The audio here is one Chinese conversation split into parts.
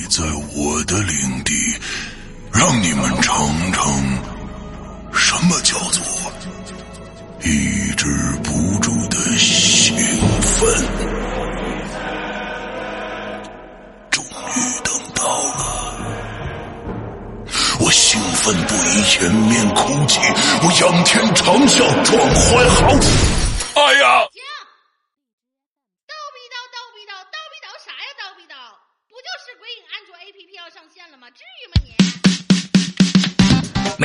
你在我的领地，让你们尝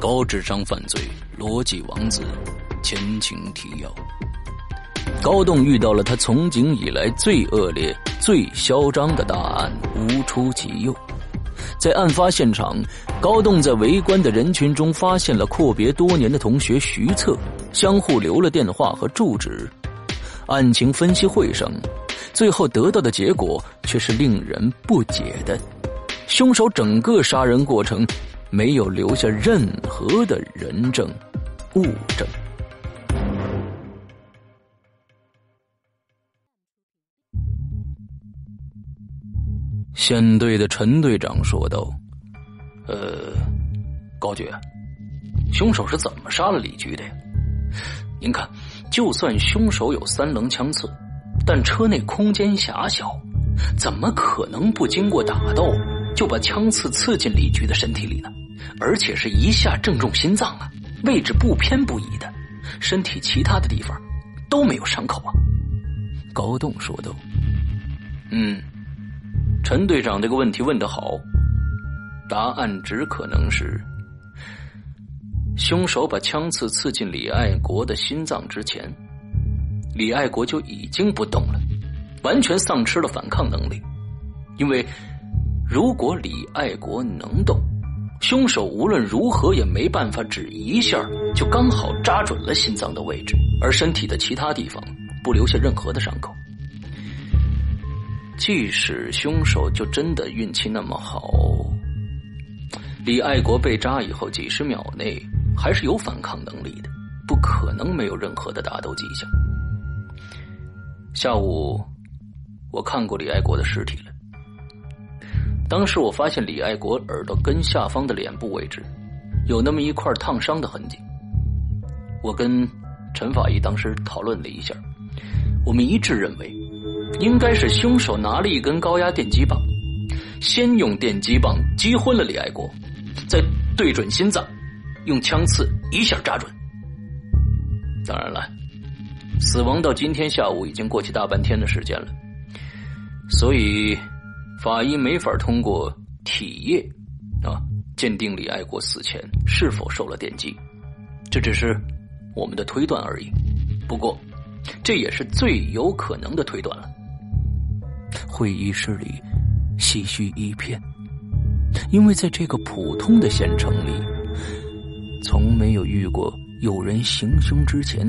高智商犯罪逻辑王子前情提要：高栋遇到了他从警以来最恶劣、最嚣张的大案，无出其右。在案发现场，高栋在围观的人群中发现了阔别多年的同学徐策，相互留了电话和住址。案情分析会上，最后得到的结果却是令人不解的：凶手整个杀人过程。没有留下任何的人证、物证。县队的陈队长说道：“呃，高局，凶手是怎么杀了李局的呀？您看，就算凶手有三棱枪刺，但车内空间狭小，怎么可能不经过打斗就把枪刺刺进李局的身体里呢？”而且是一下正中心脏啊，位置不偏不倚的，身体其他的地方都没有伤口啊。高栋说道：“嗯，陈队长这个问题问得好，答案只可能是，凶手把枪刺刺进李爱国的心脏之前，李爱国就已经不动了，完全丧失了反抗能力。因为如果李爱国能动。”凶手无论如何也没办法只一下就刚好扎准了心脏的位置，而身体的其他地方不留下任何的伤口。即使凶手就真的运气那么好，李爱国被扎以后几十秒内还是有反抗能力的，不可能没有任何的打斗迹象。下午我看过李爱国的尸体了。当时我发现李爱国耳朵根下方的脸部位置，有那么一块烫伤的痕迹。我跟陈法医当时讨论了一下，我们一致认为，应该是凶手拿了一根高压电击棒，先用电击棒击昏了李爱国，再对准心脏，用枪刺一下扎准。当然了，死亡到今天下午已经过去大半天的时间了，所以。法医没法通过体液啊鉴定李爱国死前是否受了电击，这只是我们的推断而已。不过，这也是最有可能的推断了。会议室里唏嘘一片，因为在这个普通的县城里，从没有遇过有人行凶之前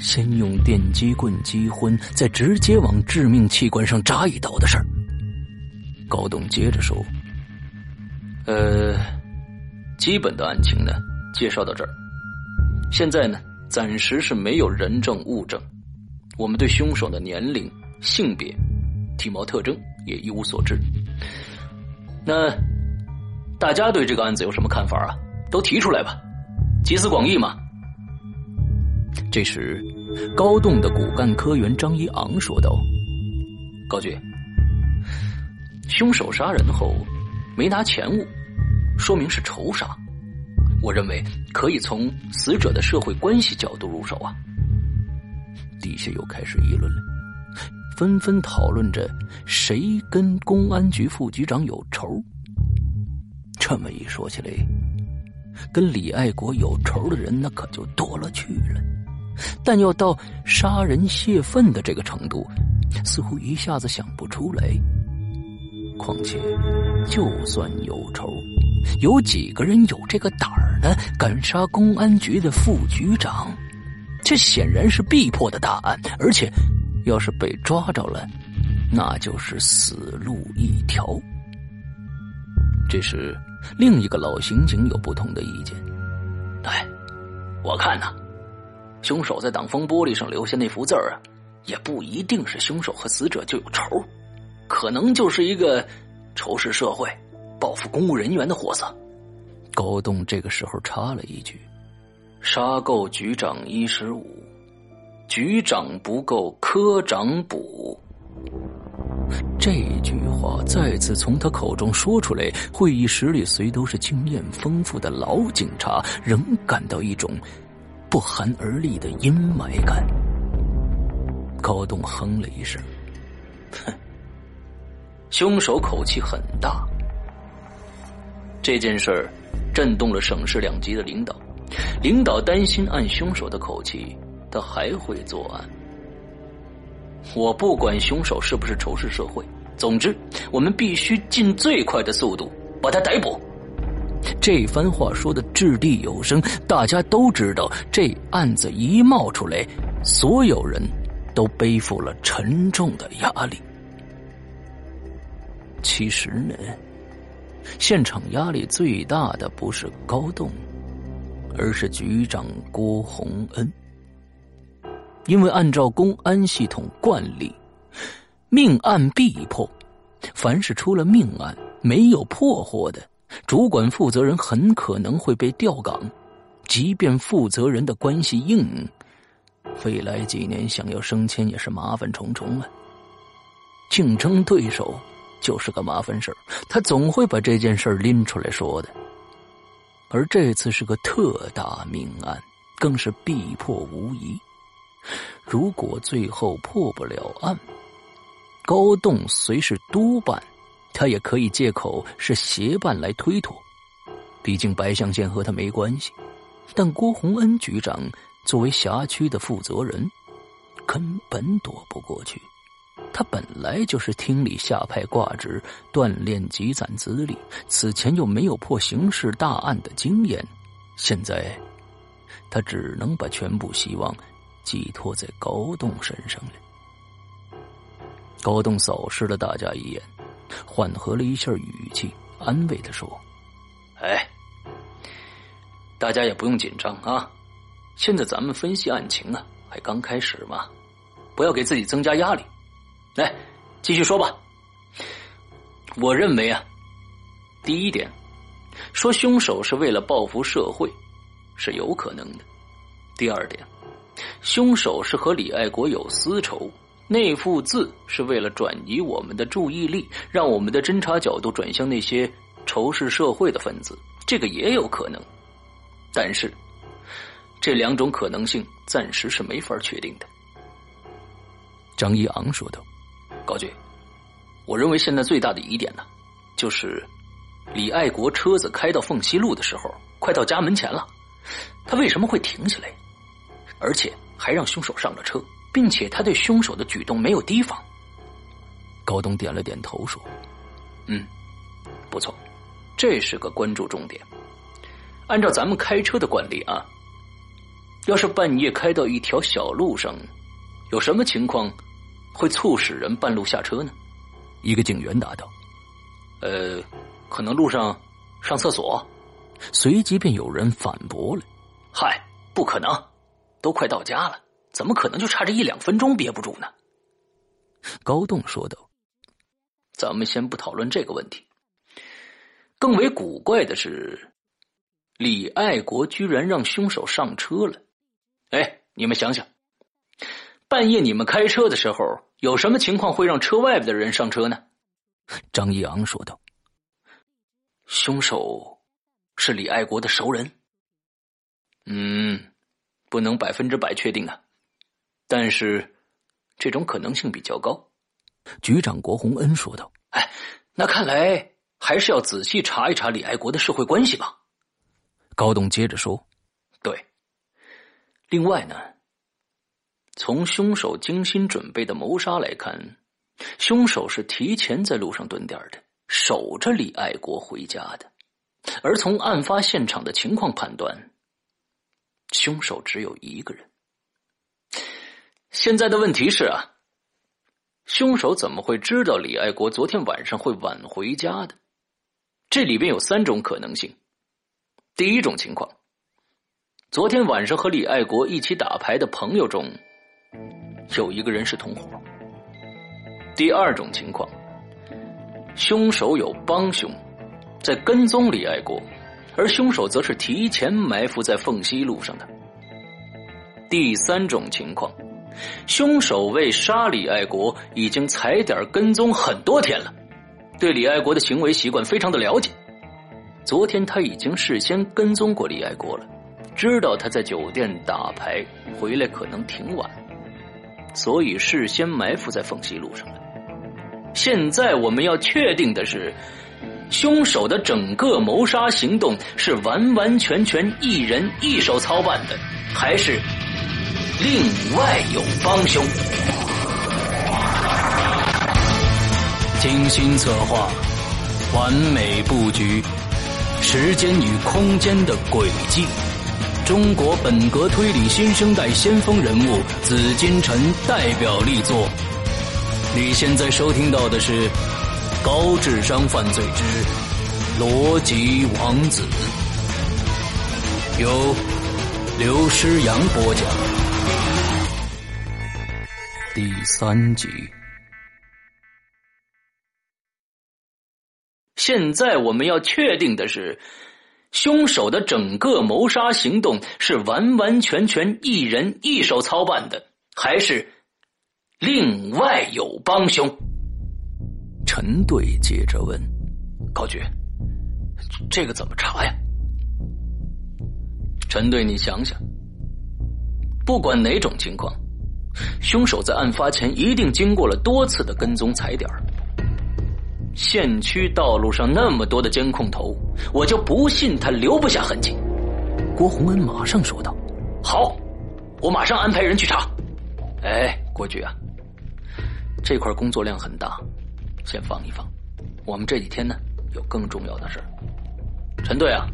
先用电击棍击昏，再直接往致命器官上扎一刀的事儿。高栋接着说：“呃，基本的案情呢，介绍到这儿。现在呢，暂时是没有人证物证，我们对凶手的年龄、性别、体貌特征也一无所知。那大家对这个案子有什么看法啊？都提出来吧，集思广益嘛。”这时，高栋的骨干科员张一昂说道：“高局。”凶手杀人后没拿钱物，说明是仇杀。我认为可以从死者的社会关系角度入手啊。底下又开始议论了，纷纷讨论着谁跟公安局副局长有仇。这么一说起来，跟李爱国有仇的人那可就多了去了。但要到杀人泄愤的这个程度，似乎一下子想不出来。况且，就算有仇，有几个人有这个胆儿呢？敢杀公安局的副局长？这显然是必破的大案，而且，要是被抓着了，那就是死路一条。这时，另一个老刑警有不同的意见。哎，我看呐，凶手在挡风玻璃上留下那幅字儿啊，也不一定是凶手和死者就有仇。可能就是一个仇视社会、报复公务人员的货色。高栋这个时候插了一句：“杀够局长一十五，局长不够科长补。”这句话再次从他口中说出来，会议室里虽都是经验丰富的老警察，仍感到一种不寒而栗的阴霾感。高栋哼了一声：“哼。”凶手口气很大，这件事儿震动了省市两级的领导，领导担心按凶手的口气，他还会作案。我不管凶手是不是仇视社会，总之我们必须尽最快的速度把他逮捕。这番话说的掷地有声，大家都知道，这案子一冒出来，所有人都背负了沉重的压力。其实呢，现场压力最大的不是高栋，而是局长郭洪恩。因为按照公安系统惯例，命案必破，凡是出了命案没有破获的，主管负责人很可能会被调岗，即便负责人的关系硬，未来几年想要升迁也是麻烦重重啊。竞争对手。就是个麻烦事儿，他总会把这件事儿拎出来说的。而这次是个特大命案，更是必破无疑。如果最后破不了案，高栋虽是督办，他也可以借口是协办来推脱。毕竟白象县和他没关系。但郭洪恩局长作为辖区的负责人，根本躲不过去。他本来就是厅里下派挂职，锻炼积攒资历，此前又没有破刑事大案的经验，现在他只能把全部希望寄托在高栋身上了。高栋扫视了大家一眼，缓和了一下语气，安慰他说：“哎，大家也不用紧张啊，现在咱们分析案情啊，还刚开始嘛，不要给自己增加压力。”来，继续说吧。我认为啊，第一点，说凶手是为了报复社会，是有可能的。第二点，凶手是和李爱国有私仇，那幅字是为了转移我们的注意力，让我们的侦查角度转向那些仇视社会的分子，这个也有可能。但是，这两种可能性暂时是没法确定的。张一昂说道。高局，我认为现在最大的疑点呢，就是李爱国车子开到凤西路的时候，快到家门前了，他为什么会停下来，而且还让凶手上了车，并且他对凶手的举动没有提防？高东点了点头说：“嗯，不错，这是个关注重点。按照咱们开车的惯例啊，要是半夜开到一条小路上，有什么情况会促使人半路下车呢？一个警员答道：“呃，可能路上上厕所。”随即便有人反驳了：“嗨，不可能，都快到家了，怎么可能就差这一两分钟憋不住呢？”高栋说道：“咱们先不讨论这个问题。更为古怪的是，李爱国居然让凶手上车了。哎，你们想想，半夜你们开车的时候，有什么情况会让车外边的人上车呢？”张一昂说道：“凶手是李爱国的熟人。嗯，不能百分之百确定啊，但是。”这种可能性比较高，局长郭洪恩说道：“哎，那看来还是要仔细查一查李爱国的社会关系吧。”高栋接着说：“对，另外呢，从凶手精心准备的谋杀来看，凶手是提前在路上蹲点的，守着李爱国回家的。而从案发现场的情况判断，凶手只有一个人。”现在的问题是啊，凶手怎么会知道李爱国昨天晚上会晚回家的？这里边有三种可能性。第一种情况，昨天晚上和李爱国一起打牌的朋友中，有一个人是同伙。第二种情况，凶手有帮凶，在跟踪李爱国，而凶手则是提前埋伏在凤溪路上的。第三种情况。凶手为杀李爱国已经踩点跟踪很多天了，对李爱国的行为习惯非常的了解。昨天他已经事先跟踪过李爱国了，知道他在酒店打牌回来可能挺晚，所以事先埋伏在凤溪路上了。现在我们要确定的是，凶手的整个谋杀行动是完完全全一人一手操办的，还是？另外有帮凶，精心策划，完美布局，时间与空间的轨迹，中国本格推理新生代先锋人物紫金陈代表力作。你现在收听到的是《高智商犯罪之逻辑王子》，由刘诗阳播讲。第三集。现在我们要确定的是，凶手的整个谋杀行动是完完全全一人一手操办的，还是另外有帮凶？陈队接着问高局：“这个怎么查呀？”陈队，你想想，不管哪种情况。凶手在案发前一定经过了多次的跟踪踩点县区道路上那么多的监控头，我就不信他留不下痕迹。郭洪恩马上说道：“好，我马上安排人去查。”哎，郭局啊，这块工作量很大，先放一放。我们这几天呢有更重要的事陈队啊，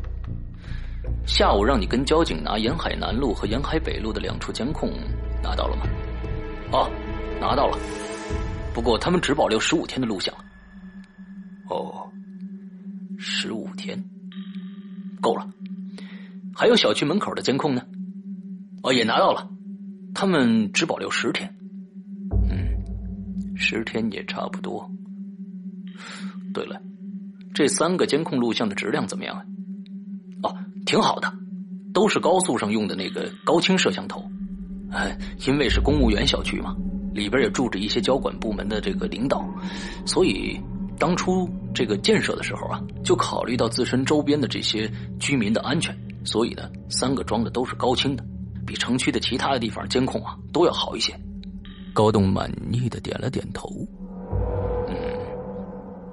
下午让你跟交警拿沿海南路和沿海北路的两处监控拿到了吗？哦，拿到了，不过他们只保留十五天的录像。哦，十五天，够了。还有小区门口的监控呢？哦，也拿到了，他们只保留十天。嗯，十天也差不多。对了，这三个监控录像的质量怎么样啊？哦，挺好的，都是高速上用的那个高清摄像头。哎，因为是公务员小区嘛，里边也住着一些交管部门的这个领导，所以当初这个建设的时候啊，就考虑到自身周边的这些居民的安全，所以呢，三个装的都是高清的，比城区的其他的地方监控啊都要好一些。高栋满意的点了点头。嗯，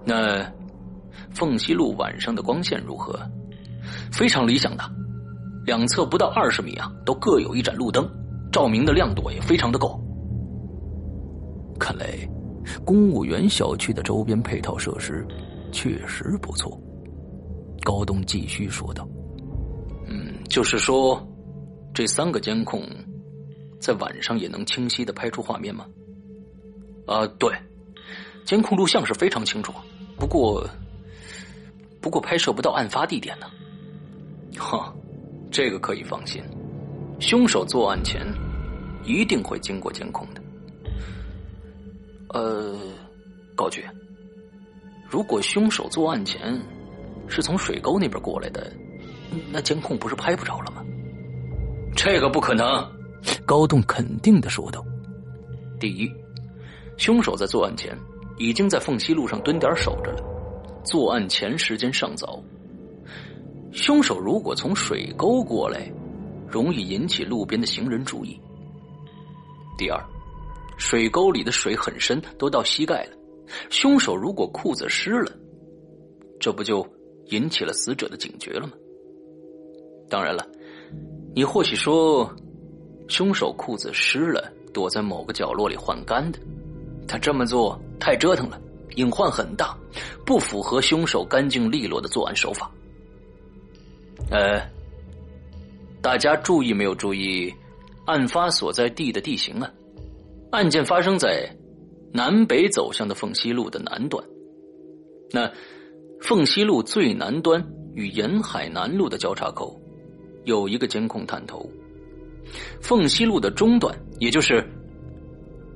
那凤溪路晚上的光线如何？非常理想的，两侧不到二十米啊，都各有一盏路灯。照明的亮度也非常的够，看来公务员小区的周边配套设施确实不错。高东继续说道：“嗯，就是说，这三个监控在晚上也能清晰的拍出画面吗？啊，对，监控录像是非常清楚，不过，不过拍摄不到案发地点呢。哈，这个可以放心，凶手作案前一定会经过监控的。呃，高局，如果凶手作案前是从水沟那边过来的，那监控不是拍不着了吗？这个不可能，高栋肯定的说道。第一，凶手在作案前已经在凤溪路上蹲点守着了，作案前时间尚早。凶手如果从水沟过来，容易引起路边的行人注意。第二。水沟里的水很深，都到膝盖了。凶手如果裤子湿了，这不就引起了死者的警觉了吗？当然了，你或许说，凶手裤子湿了，躲在某个角落里换干的。他这么做太折腾了，隐患很大，不符合凶手干净利落的作案手法。呃，大家注意没有注意案发所在地的地形啊？案件发生在南北走向的凤西路的南端。那凤西路最南端与沿海南路的交叉口有一个监控探头。凤西路的中段，也就是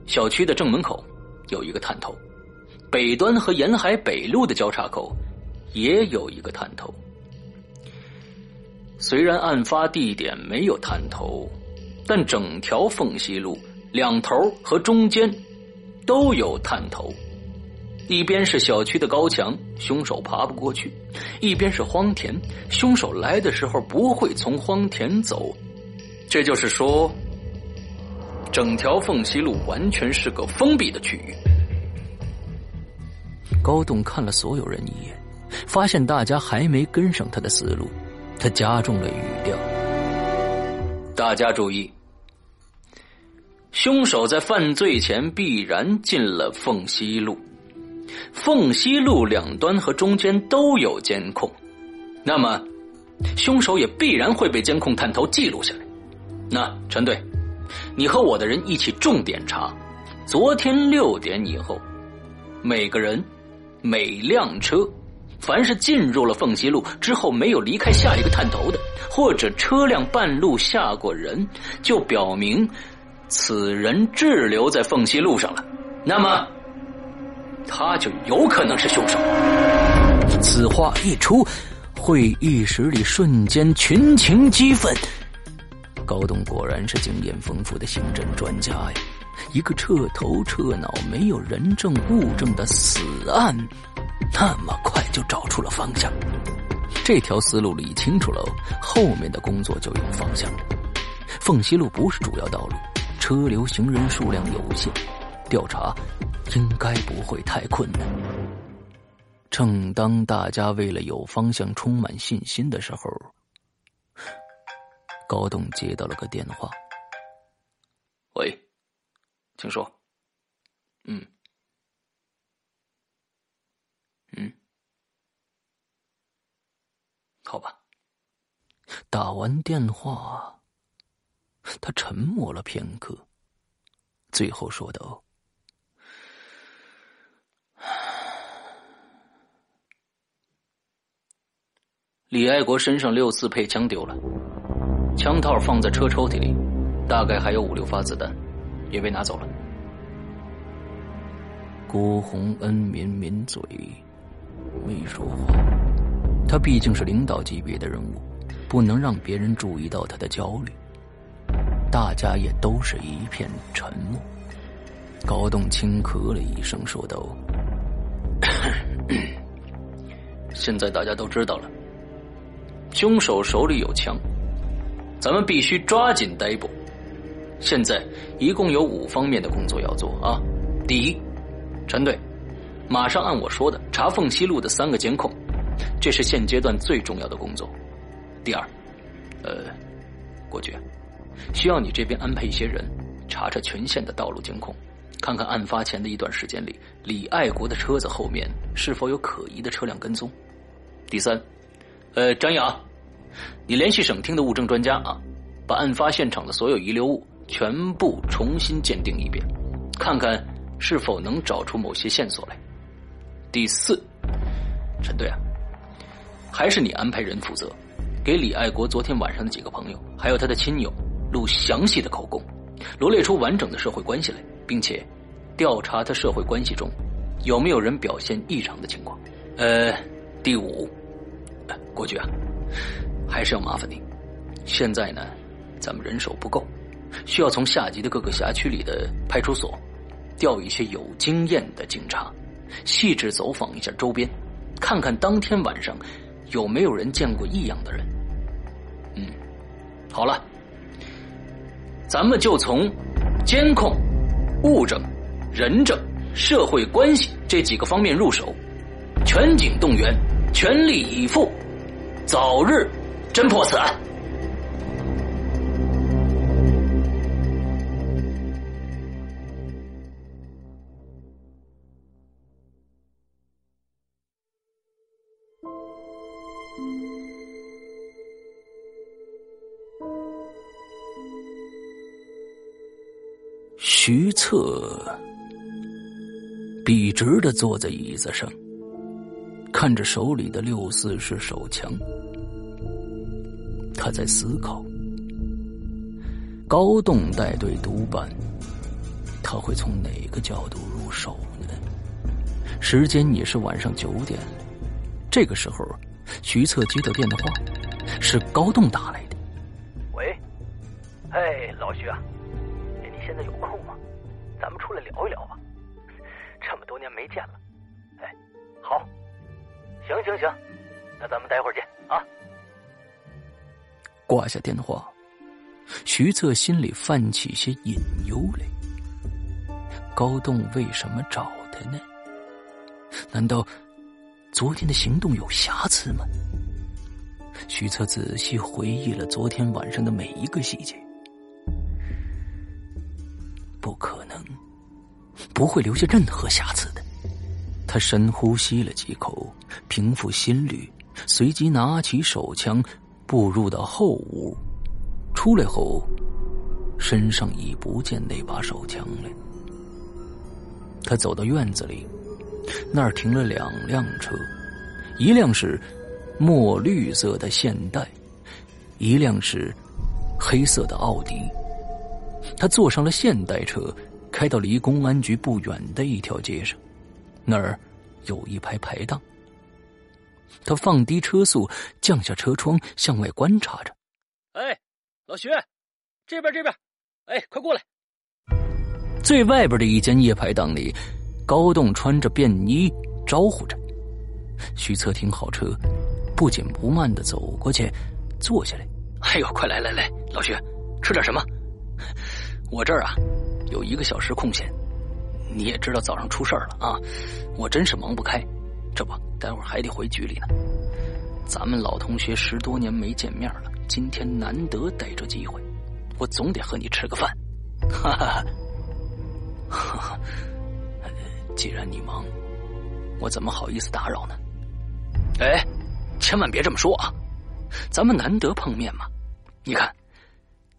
小区的正门口，有一个探头。北端和沿海北路的交叉口也有一个探头。虽然案发地点没有探头，但整条凤西路。两头和中间都有探头，一边是小区的高墙，凶手爬不过去；一边是荒田，凶手来的时候不会从荒田走。这就是说，整条凤溪路完全是个封闭的区域。高栋看了所有人一眼，发现大家还没跟上他的思路，他加重了语调：“大家注意。”凶手在犯罪前必然进了凤溪路，凤溪路两端和中间都有监控，那么凶手也必然会被监控探头记录下来。那陈队，你和我的人一起重点查，昨天六点以后，每个人、每辆车，凡是进入了凤溪路之后没有离开下一个探头的，或者车辆半路下过人，就表明。此人滞留在凤溪路上了，那么他就有可能是凶手。此话一出，会议室里瞬间群情激愤。高栋果然是经验丰富的刑侦专家呀！一个彻头彻脑没有人证物证的死案，那么快就找出了方向。这条思路理清楚了，后面的工作就有方向了。凤溪路不是主要道路。车流行人数量有限，调查应该不会太困难。正当大家为了有方向充满信心的时候，高栋接到了个电话。喂，请说。嗯，嗯，好吧。打完电话。他沉默了片刻，最后说道：“李爱国身上六四配枪丢了，枪套放在车抽屉里，大概还有五六发子弹，也被拿走了。”郭洪恩抿抿嘴，没说话。他毕竟是领导级别的人物，不能让别人注意到他的焦虑。大家也都是一片沉默。高栋轻咳了一声，说道：“现在大家都知道了，凶手手里有枪，咱们必须抓紧逮捕。现在一共有五方面的工作要做啊。第一，陈队，马上按我说的查凤西路的三个监控，这是现阶段最重要的工作。第二，呃，郭局。”需要你这边安排一些人，查查全县的道路监控，看看案发前的一段时间里，李爱国的车子后面是否有可疑的车辆跟踪。第三，呃，张扬，你联系省厅的物证专家啊，把案发现场的所有遗留物全部重新鉴定一遍，看看是否能找出某些线索来。第四，陈队啊，还是你安排人负责，给李爱国昨天晚上的几个朋友，还有他的亲友录详细的口供，罗列出完整的社会关系来，并且调查他社会关系中有没有人表现异常的情况。呃，第五，国局啊，还是要麻烦你。现在呢，咱们人手不够，需要从下级的各个辖区里的派出所调一些有经验的警察，细致走访一下周边，看看当天晚上有没有人见过异样的人。嗯，好了，咱们就从监控、物证、人证、社会关系这几个方面入手，全警动员，全力以赴，早日侦破此案。徐策笔直的坐在椅子上，看着手里的六四式手枪，他在思考：高栋带队督办，他会从哪个角度入手呢？时间也是晚上九点。这个时候，徐策接到电话，是高栋打来的。喂，哎，老徐啊。你现在有空下电话，徐策心里泛起些隐忧来。高栋为什么找他呢？难道昨天的行动有瑕疵吗？徐策仔细回忆了昨天晚上的每一个细节。不可能，不会留下任何瑕疵的。他深呼吸了几口，平复心率，随即拿起手枪，步入到后屋。出来后，身上已不见那把手枪了。他走到院子里，那儿停了两辆车，一辆是墨绿色的现代，一辆是黑色的奥迪。他坐上了现代车，开到离公安局不远的一条街上，那儿有一排排档。他放低车速，降下车窗，向外观察着。哎，老徐，这边这边，哎，快过来！最外边的一间夜排档里，高栋穿着便衣招呼着。徐策停好车，不紧不慢的走过去，坐下来。哎呦，快来来来，老徐，吃点什么？我这儿啊，有一个小时空闲，你也知道早上出事儿了啊，我真是忙不开，这不，待会儿还得回局里呢。咱们老同学十多年没见面了，今天难得逮着机会，我总得和你吃个饭。哈哈，哈哈，既然你忙，我怎么好意思打扰呢？哎，千万别这么说啊，咱们难得碰面嘛。你看，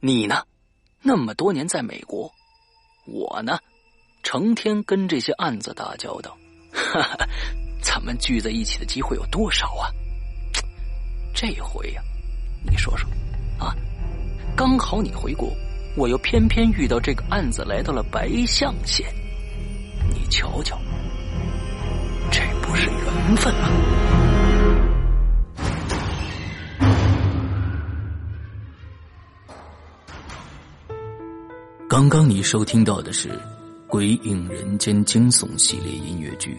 你呢？那么多年在美国，我呢，成天跟这些案子打交道，哈哈，咱们聚在一起的机会有多少啊？这回呀，你说说，啊，刚好你回国，我又偏偏遇到这个案子来到了白象县，你瞧瞧，这不是缘分吗？刚刚你收听到的是《鬼影人间》惊悚系列音乐剧，